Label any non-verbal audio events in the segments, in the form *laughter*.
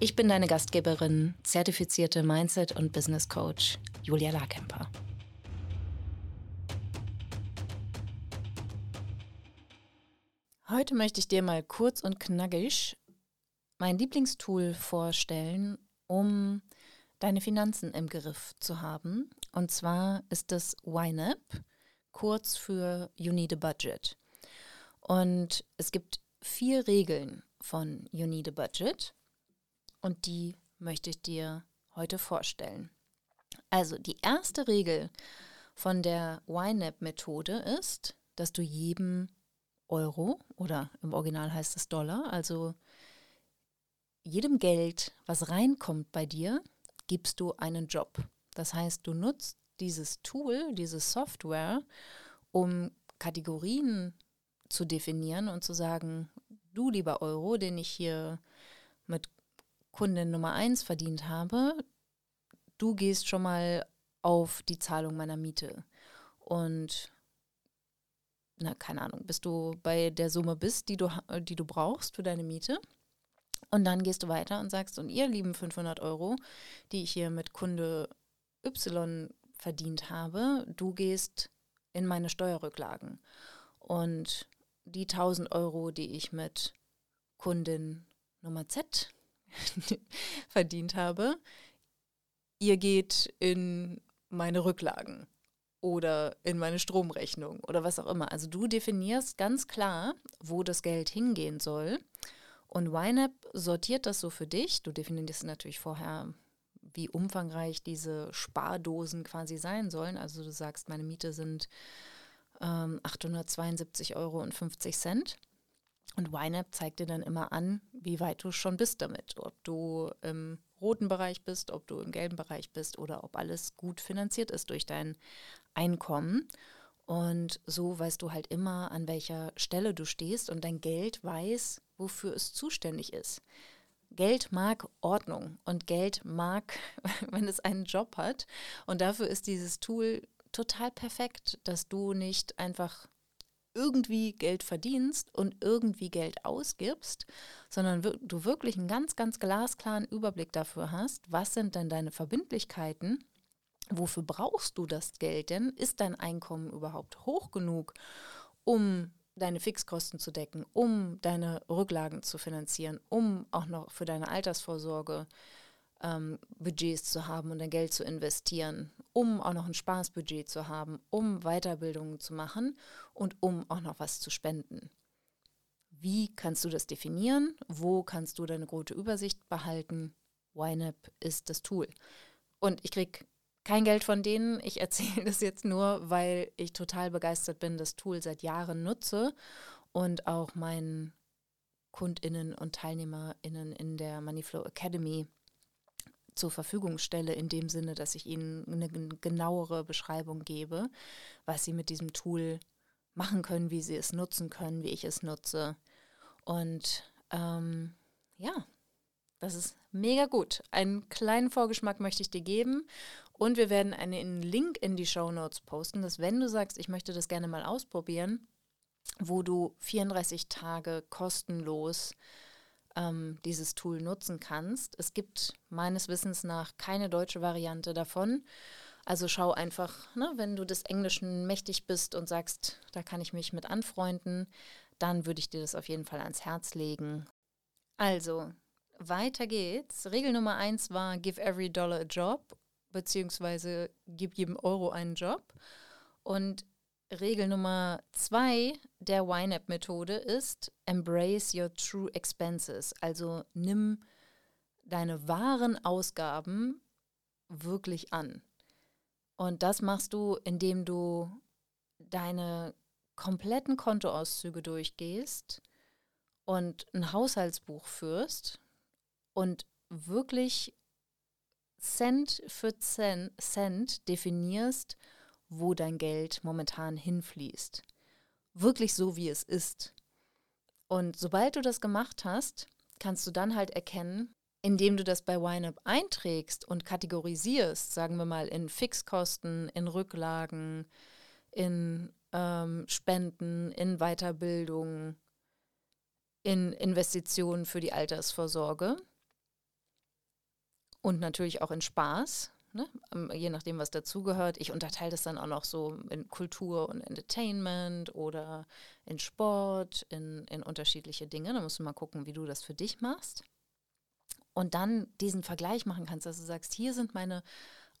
Ich bin deine Gastgeberin, zertifizierte Mindset- und Business Coach Julia Larkemper. Heute möchte ich dir mal kurz und knackig mein Lieblingstool vorstellen, um deine Finanzen im Griff zu haben. Und zwar ist das YNAB, kurz für You Need a Budget. Und es gibt vier Regeln von You Need a Budget und die möchte ich dir heute vorstellen. Also die erste Regel von der YNAB-Methode ist, dass du jedem Euro oder im Original heißt es Dollar, also jedem Geld, was reinkommt bei dir, gibst du einen Job. Das heißt, du nutzt dieses Tool, diese Software, um Kategorien zu definieren und zu sagen, du lieber Euro, den ich hier mit Kundin Nummer 1 verdient habe, du gehst schon mal auf die Zahlung meiner Miete. Und na, keine Ahnung, bis du bei der Summe bist, die du, die du brauchst für deine Miete. Und dann gehst du weiter und sagst, und ihr lieben 500 Euro, die ich hier mit Kunde Y verdient habe, du gehst in meine Steuerrücklagen. Und die 1000 Euro, die ich mit Kundin Nummer Z *laughs* verdient habe, ihr geht in meine Rücklagen oder in meine Stromrechnung oder was auch immer. Also du definierst ganz klar, wo das Geld hingehen soll. Und YNAB sortiert das so für dich. Du definierst natürlich vorher, wie umfangreich diese Spardosen quasi sein sollen. Also du sagst, meine Miete sind ähm, 872,50 Euro. Und YNAB zeigt dir dann immer an, wie weit du schon bist damit. Ob du im roten Bereich bist, ob du im gelben Bereich bist oder ob alles gut finanziert ist durch dein Einkommen. Und so weißt du halt immer, an welcher Stelle du stehst und dein Geld weiß, wofür es zuständig ist. Geld mag Ordnung und Geld mag, *laughs* wenn es einen Job hat. Und dafür ist dieses Tool total perfekt, dass du nicht einfach irgendwie Geld verdienst und irgendwie Geld ausgibst, sondern du wirklich einen ganz, ganz glasklaren Überblick dafür hast, was sind denn deine Verbindlichkeiten, wofür brauchst du das Geld denn, ist dein Einkommen überhaupt hoch genug, um deine Fixkosten zu decken, um deine Rücklagen zu finanzieren, um auch noch für deine Altersvorsorge ähm, Budgets zu haben und dein Geld zu investieren, um auch noch ein Spaßbudget zu haben, um Weiterbildungen zu machen und um auch noch was zu spenden. Wie kannst du das definieren? Wo kannst du deine gute Übersicht behalten? YNAB ist das Tool. Und ich kriege kein Geld von denen. Ich erzähle *laughs* das jetzt nur, weil ich total begeistert bin, das Tool seit Jahren nutze und auch meinen KundInnen und TeilnehmerInnen in der Moneyflow Academy zur Verfügung stelle, in dem Sinne, dass ich ihnen eine genauere Beschreibung gebe, was sie mit diesem Tool machen können, wie sie es nutzen können, wie ich es nutze. Und ähm, ja, das ist mega gut. Einen kleinen Vorgeschmack möchte ich dir geben. Und wir werden einen Link in die Show Notes posten, dass wenn du sagst, ich möchte das gerne mal ausprobieren, wo du 34 Tage kostenlos ähm, dieses Tool nutzen kannst. Es gibt meines Wissens nach keine deutsche Variante davon. Also schau einfach, ne, wenn du des Englischen mächtig bist und sagst, da kann ich mich mit anfreunden, dann würde ich dir das auf jeden Fall ans Herz legen. Also, weiter geht's. Regel Nummer eins war, give every dollar a job, beziehungsweise gib jedem Euro einen Job. Und Regel Nummer zwei der YNAB-Methode ist Embrace your true expenses. Also nimm deine wahren Ausgaben wirklich an. Und das machst du, indem du deine kompletten Kontoauszüge durchgehst und ein Haushaltsbuch führst und wirklich Cent für Cent definierst, wo dein Geld momentan hinfließt. Wirklich so, wie es ist. Und sobald du das gemacht hast, kannst du dann halt erkennen, indem du das bei YNAB einträgst und kategorisierst, sagen wir mal in Fixkosten, in Rücklagen, in ähm, Spenden, in Weiterbildung, in Investitionen für die Altersvorsorge und natürlich auch in Spaß, ne? Ähm, je nachdem, was dazugehört. Ich unterteile das dann auch noch so in Kultur und Entertainment oder in Sport, in, in unterschiedliche Dinge. Da musst du mal gucken, wie du das für dich machst. Und dann diesen Vergleich machen kannst, dass du sagst, hier sind meine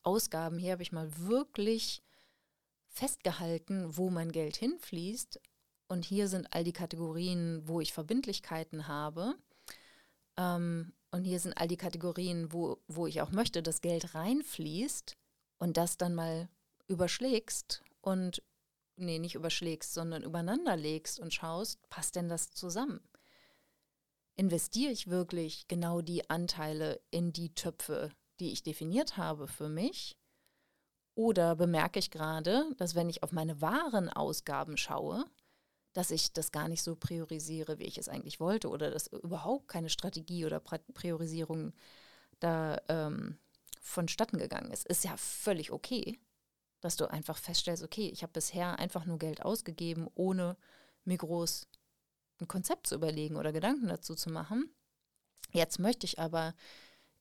Ausgaben, hier habe ich mal wirklich festgehalten, wo mein Geld hinfließt. Und hier sind all die Kategorien, wo ich Verbindlichkeiten habe. Ähm, und hier sind all die Kategorien, wo, wo ich auch möchte, dass Geld reinfließt und das dann mal überschlägst und, nee, nicht überschlägst, sondern übereinander legst und schaust, passt denn das zusammen? Investiere ich wirklich genau die Anteile in die Töpfe, die ich definiert habe für mich? Oder bemerke ich gerade, dass wenn ich auf meine wahren Ausgaben schaue, dass ich das gar nicht so priorisiere, wie ich es eigentlich wollte oder dass überhaupt keine Strategie oder Priorisierung da ähm, vonstatten gegangen ist. Ist ja völlig okay, dass du einfach feststellst, okay, ich habe bisher einfach nur Geld ausgegeben, ohne mir groß ein Konzept zu überlegen oder Gedanken dazu zu machen. Jetzt möchte ich aber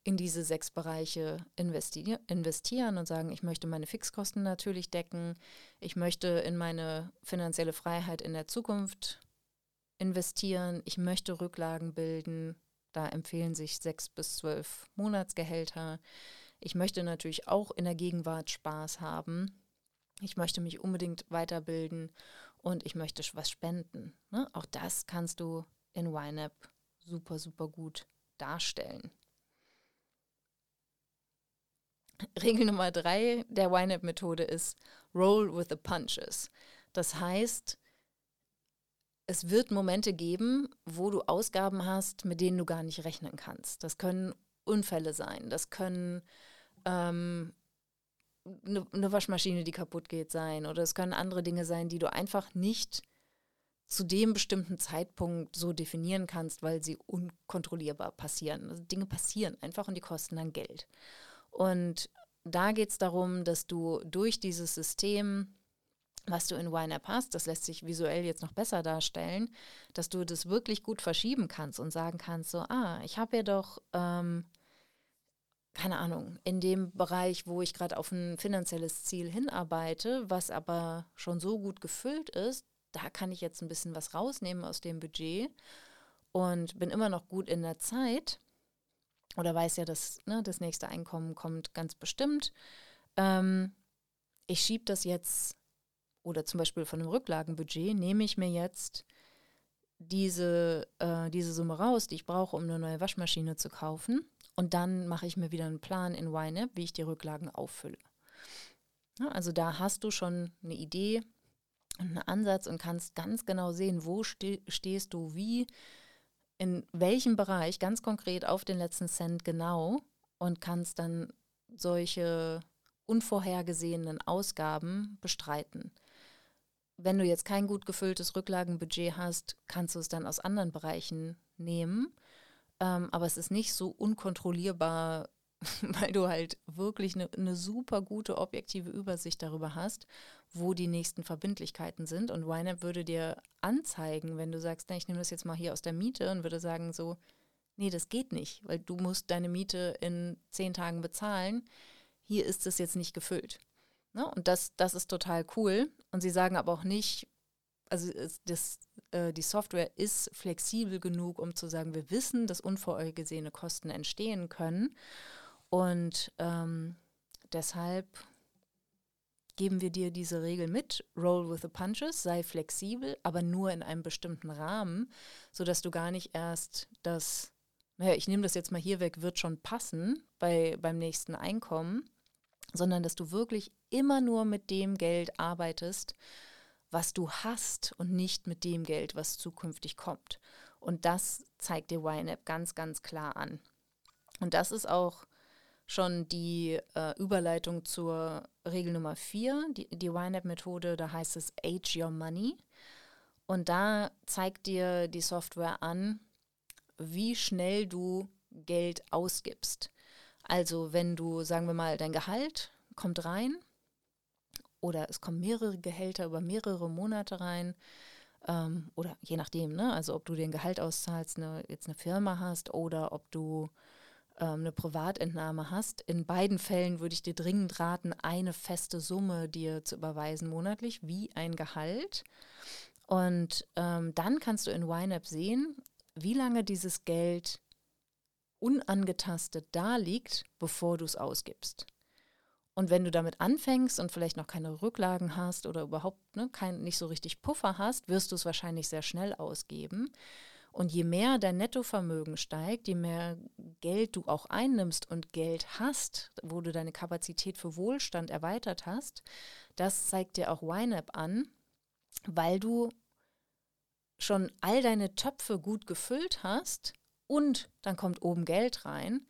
in diese sechs Bereiche investi investieren und sagen, ich möchte meine Fixkosten natürlich decken, ich möchte in meine finanzielle Freiheit in der Zukunft investieren, ich möchte Rücklagen bilden, da empfehlen sich sechs bis zwölf Monatsgehälter. Ich möchte natürlich auch in der Gegenwart Spaß haben. Ich möchte mich unbedingt weiterbilden und ich möchte was spenden. Ne? Auch das kannst du in YNAB super, super gut darstellen. *laughs* Regel Nummer drei der YNAB-Methode ist Roll with the Punches. Das heißt, es wird Momente geben, wo du Ausgaben hast, mit denen du gar nicht rechnen kannst. Das können Unfälle sein, das können ähm, eine, eine Waschmaschine, die kaputt geht, sein oder es können andere Dinge sein, die du einfach nicht zu dem bestimmten Zeitpunkt so definieren kannst, weil sie unkontrollierbar passieren. Also Dinge passieren einfach und die kosten dann Geld. Und da geht es darum, dass du durch dieses System, was du in YNAB hast, das lässt sich visuell jetzt noch besser darstellen, dass du das wirklich gut verschieben kannst und sagen kannst, so, ah, ich habe ja doch, ähm, keine Ahnung, in dem Bereich, wo ich gerade auf ein finanzielles Ziel hinarbeite, was aber schon so gut gefüllt ist, da kann ich jetzt ein bisschen was rausnehmen aus dem Budget und bin immer noch gut in der Zeit oder weiß ja, dass ne, das nächste Einkommen kommt ganz bestimmt. Ähm, ich schiebe das jetzt, oder zum Beispiel von einem Rücklagenbudget, nehme ich mir jetzt diese, äh, diese Summe raus, die ich brauche, um eine neue Waschmaschine zu kaufen. Und dann mache ich mir wieder einen Plan in YNAB, wie ich die Rücklagen auffülle. Ja, also da hast du schon eine Idee und einen Ansatz und kannst ganz genau sehen, wo ste stehst du wie in welchem Bereich ganz konkret auf den letzten Cent genau und kannst dann solche unvorhergesehenen Ausgaben bestreiten. Wenn du jetzt kein gut gefülltes Rücklagenbudget hast, kannst du es dann aus anderen Bereichen nehmen. Ähm, aber es ist nicht so unkontrollierbar *laughs* weil du halt wirklich eine, eine super gute objektive Übersicht darüber hast, wo die nächsten Verbindlichkeiten sind. Und YNAB würde dir anzeigen, wenn du sagst, ich nehme das jetzt mal hier aus der Miete und würde sagen so, nee, das geht nicht, weil du musst deine Miete in zehn Tagen bezahlen. Hier ist es jetzt nicht gefüllt. Ne? Und das, das ist total cool. Und sie sagen aber auch nicht, also das, äh, die Software ist flexibel genug, um zu sagen, wir wissen, dass unvorhergesehene Kosten entstehen können. Und ähm, deshalb geben wir dir diese Regel mit, roll with the punches, sei flexibel, aber nur in einem bestimmten Rahmen, sodass du gar nicht erst das, naja, ich nehme das jetzt mal hier weg, wird schon passen bei, beim nächsten Einkommen, sondern dass du wirklich immer nur mit dem Geld arbeitest, was du hast und nicht mit dem Geld, was zukünftig kommt. Und das zeigt dir YNAB ganz, ganz klar an. Und das ist auch schon die äh, Überleitung zur Regel Nummer 4, die, die YNAB-Methode, da heißt es Age Your Money. Und da zeigt dir die Software an, wie schnell du Geld ausgibst. Also wenn du, sagen wir mal, dein Gehalt kommt rein oder es kommen mehrere Gehälter über mehrere Monate rein ähm, oder je nachdem, ne? also ob du dir ein Gehalt auszahlst, eine, jetzt eine Firma hast oder ob du ähm, eine Privatentnahme hast. In beiden Fällen würde ich dir dringend raten, eine feste Summe dir zu überweisen monatlich, wie ein Gehalt. Und ähm, dann kannst du in YNAB sehen, wie lange dieses Geld unangetastet da liegt, bevor du es ausgibst. Und wenn du damit anfängst und vielleicht noch keine Rücklagen hast oder überhaupt ne, kein, nicht so richtig Puffer hast, wirst du es wahrscheinlich sehr schnell ausgeben. Und je mehr dein Nettovermögen steigt, je mehr Geld du auch einnimmst und Geld hast, wo du deine Kapazität für Wohlstand erweitert hast, das zeigt dir auch YNAB an, weil du schon all deine Töpfe gut gefüllt hast und dann kommt oben Geld rein.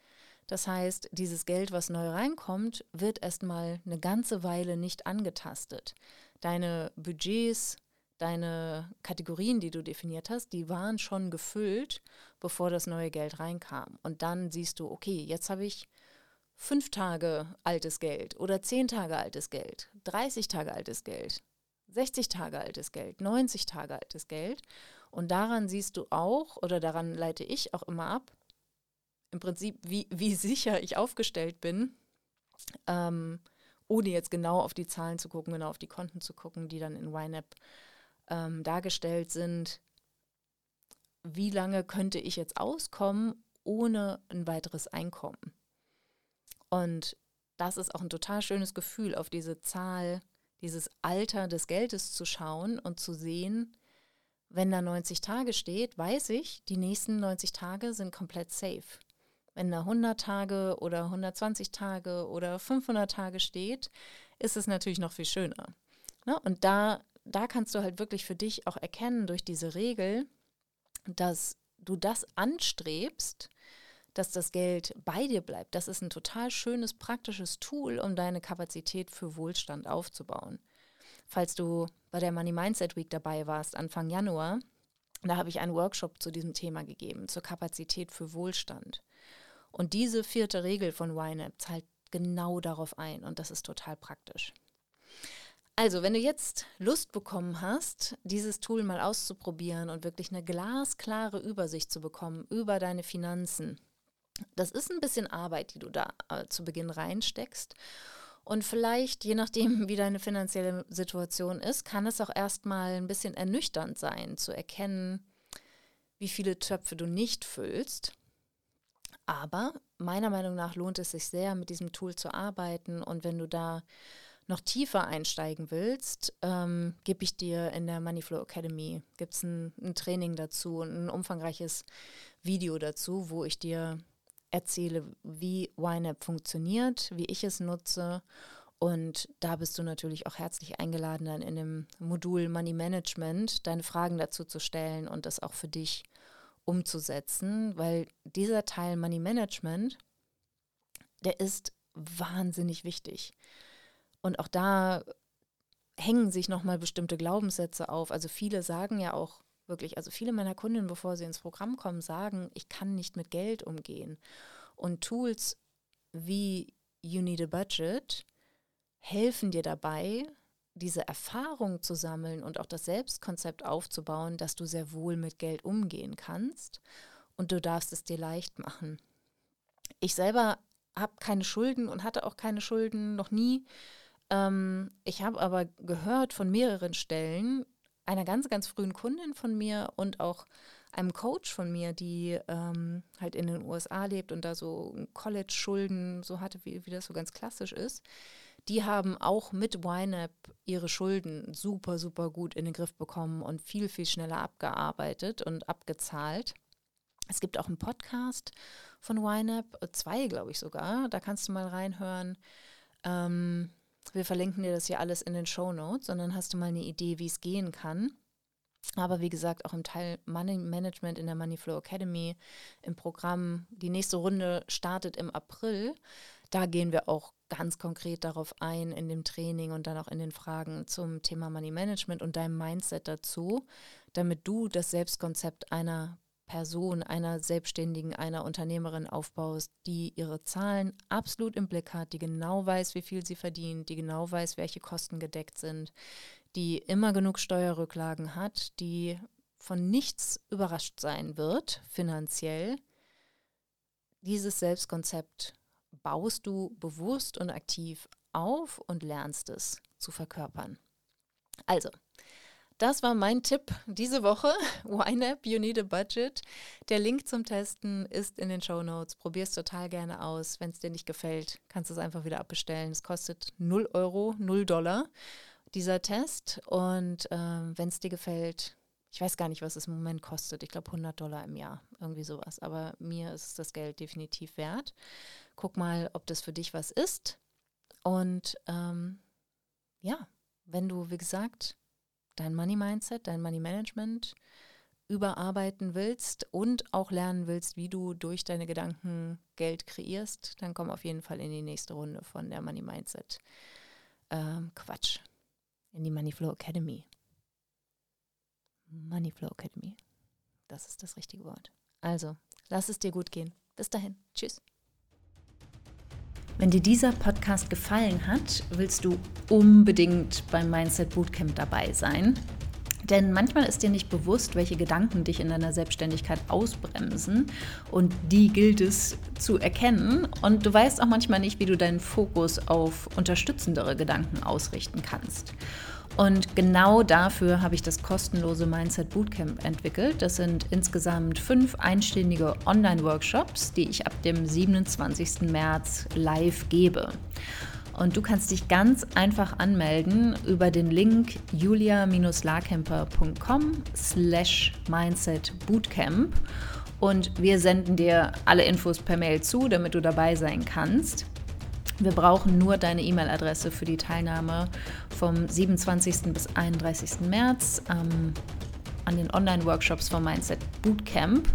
Das heißt, dieses Geld, was neu reinkommt, wird erstmal eine ganze Weile nicht angetastet. Deine Budgets, deine Kategorien, die du definiert hast, die waren schon gefüllt, bevor das neue Geld reinkam. Und dann siehst du, okay, jetzt habe ich fünf Tage altes Geld oder zehn Tage altes Geld, 30 Tage altes Geld, 60 Tage altes Geld, 90 Tage altes Geld. Und daran siehst du auch, oder daran leite ich auch immer ab, im Prinzip, wie, wie *laughs* sicher ich aufgestellt bin, ähm, ohne jetzt genau auf die Zahlen zu gucken, genau auf die Konten zu gucken, die dann in YNAB ähm, dargestellt sind. Wie lange könnte ich jetzt auskommen ohne ein weiteres Einkommen? Und das ist auch ein total schönes Gefühl, auf diese Zahl, dieses Alter des Geldes zu schauen und zu sehen, wenn da 90 Tage steht, weiß ich, die nächsten 90 Tage sind komplett safe. Wenn da 100 Tage oder 120 Tage oder 500 Tage steht, ist es natürlich noch viel schöner. Ne? Und da, da kannst du halt wirklich für dich auch erkennen durch diese Regel, dass du das anstrebst, dass das Geld bei dir bleibt. Das ist ein total schönes, praktisches Tool, um deine Kapazität für Wohlstand aufzubauen falls du bei der Money Mindset Week dabei warst, Anfang Januar, da habe ich einen Workshop zu diesem Thema gegeben, zur Kapazität für Wohlstand. Und diese vierte Regel von YNAB zahlt genau darauf ein und das ist total praktisch. Also, wenn du jetzt Lust bekommen hast, dieses Tool mal auszuprobieren und wirklich eine glasklare Übersicht zu bekommen über deine Finanzen, das ist ein bisschen Arbeit, die du da äh, zu Beginn reinsteckst. Und vielleicht, je nachdem, *laughs* wie deine finanzielle Situation ist, kann es auch erstmal ein bisschen ernüchternd sein, zu erkennen, wie viele Töpfe du nicht füllst. Aber meiner Meinung nach lohnt es sich sehr, mit diesem Tool zu arbeiten. Und wenn du da noch tiefer einsteigen willst, ähm, gebe ich dir in der Moneyflow Academy, gibt es ein, ein Training dazu und ein umfangreiches Video dazu, wo ich dir erzähle, wie YNAB funktioniert, wie ich es nutze. Und da bist du natürlich auch herzlich eingeladen, dann in dem Modul Money Management deine Fragen dazu zu stellen und das auch für dich umzusetzen, weil dieser Teil Money Management, der ist wahnsinnig wichtig. Und auch da hängen sich nochmal bestimmte Glaubenssätze auf. Also viele sagen ja auch, Wirklich, also viele meiner Kundinnen, bevor sie ins Programm kommen, sagen, ich kann nicht mit Geld umgehen. Und Tools wie You Need a Budget helfen dir dabei, diese Erfahrung zu sammeln und auch das Selbstkonzept aufzubauen, dass du sehr wohl mit Geld umgehen kannst und du darfst es dir leicht machen. Ich selber habe keine Schulden und hatte auch keine Schulden, noch nie. Ähm, ich habe aber gehört von mehreren Stellen, einer ganz, ganz frühen Kundin von mir und auch einem Coach von mir, die ähm, halt in den USA lebt und da so College-Schulden so hatte, wie, wie das so ganz klassisch ist, die haben auch mit YNAB ihre Schulden super, super gut in den Griff bekommen und viel, viel schneller abgearbeitet und abgezahlt. Es gibt auch einen Podcast von YNAB, zwei glaube ich sogar, da kannst du mal reinhören. Ähm, wir verlinken dir das hier alles in den Show Notes und dann hast du mal eine Idee, wie es gehen kann. Aber wie gesagt, auch im Teil Money Management in der Moneyflow Academy im Programm. Die nächste Runde startet im April. Da gehen wir auch ganz konkret darauf ein in dem Training und dann auch in den Fragen zum Thema Money Management und deinem Mindset dazu, damit du das Selbstkonzept einer Person, einer Selbstständigen, einer Unternehmerin aufbaust, die ihre Zahlen absolut im Blick hat, die genau weiß, wie viel sie verdient, die genau weiß, welche Kosten gedeckt sind, die immer genug Steuerrücklagen hat, die von nichts überrascht sein wird finanziell. Dieses Selbstkonzept baust du bewusst und aktiv auf und lernst es zu verkörpern. Also, das war mein Tipp diese Woche. *laughs* YNAB, you need a budget. Der Link zum Testen ist in den Show Notes. Probier es total gerne aus. Wenn es dir nicht gefällt, kannst du es einfach wieder abbestellen. Es kostet 0 Euro, 0 Dollar, dieser Test. Und äh, wenn es dir gefällt, ich weiß gar nicht, was es im Moment kostet. Ich glaube 100 Dollar im Jahr, irgendwie sowas. Aber mir ist das Geld definitiv wert. Guck mal, ob das für dich was ist. Und ähm, ja, wenn du, wie gesagt, dein Money Mindset, dein Money Management überarbeiten willst und auch lernen willst, wie du durch deine Gedanken Geld kreierst, dann komm auf jeden Fall in die nächste Runde von der Money Mindset. Ähm, Quatsch. In die Money Flow Academy. Money Flow Academy. Das ist das richtige Wort. Also, lass es dir gut gehen. Bis dahin. Tschüss. Wenn dir dieser Podcast gefallen hat, willst du unbedingt beim Mindset Bootcamp dabei sein. Denn manchmal ist dir nicht bewusst, welche Gedanken dich in deiner Selbstständigkeit ausbremsen und die gilt es zu erkennen. Und du weißt auch manchmal nicht, wie du deinen Fokus auf unterstützendere Gedanken ausrichten kannst. Und genau dafür habe ich das kostenlose Mindset Bootcamp entwickelt. Das sind insgesamt fünf einstündige Online-Workshops, die ich ab dem 27. März live gebe. Und du kannst dich ganz einfach anmelden über den Link julia-larkemper.com slash mindset bootcamp und wir senden dir alle Infos per Mail zu, damit du dabei sein kannst. Wir brauchen nur deine E-Mail-Adresse für die Teilnahme vom 27. bis 31. März ähm, an den Online-Workshops vom Mindset Bootcamp.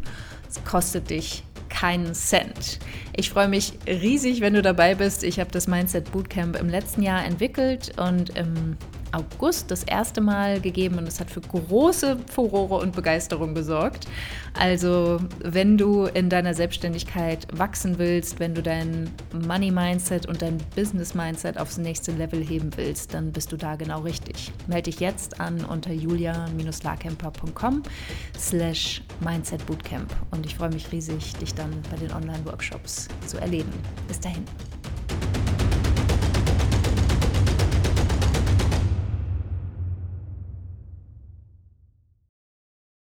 Es kostet dich keinen Cent. Ich freue mich riesig, wenn du dabei bist. Ich habe das Mindset Bootcamp im letzten Jahr entwickelt und im August das erste Mal gegeben und es hat für große Furore und Begeisterung gesorgt. Also, wenn du in deiner Selbstständigkeit wachsen willst, wenn du dein Money Mindset und dein Business Mindset aufs nächste Level heben willst, dann bist du da genau richtig. Melde dich jetzt an unter julia-larkemper.com slash Mindset Bootcamp und ich freue mich riesig, dich dann bei den Online-Workshops zu erleben. Bis dahin.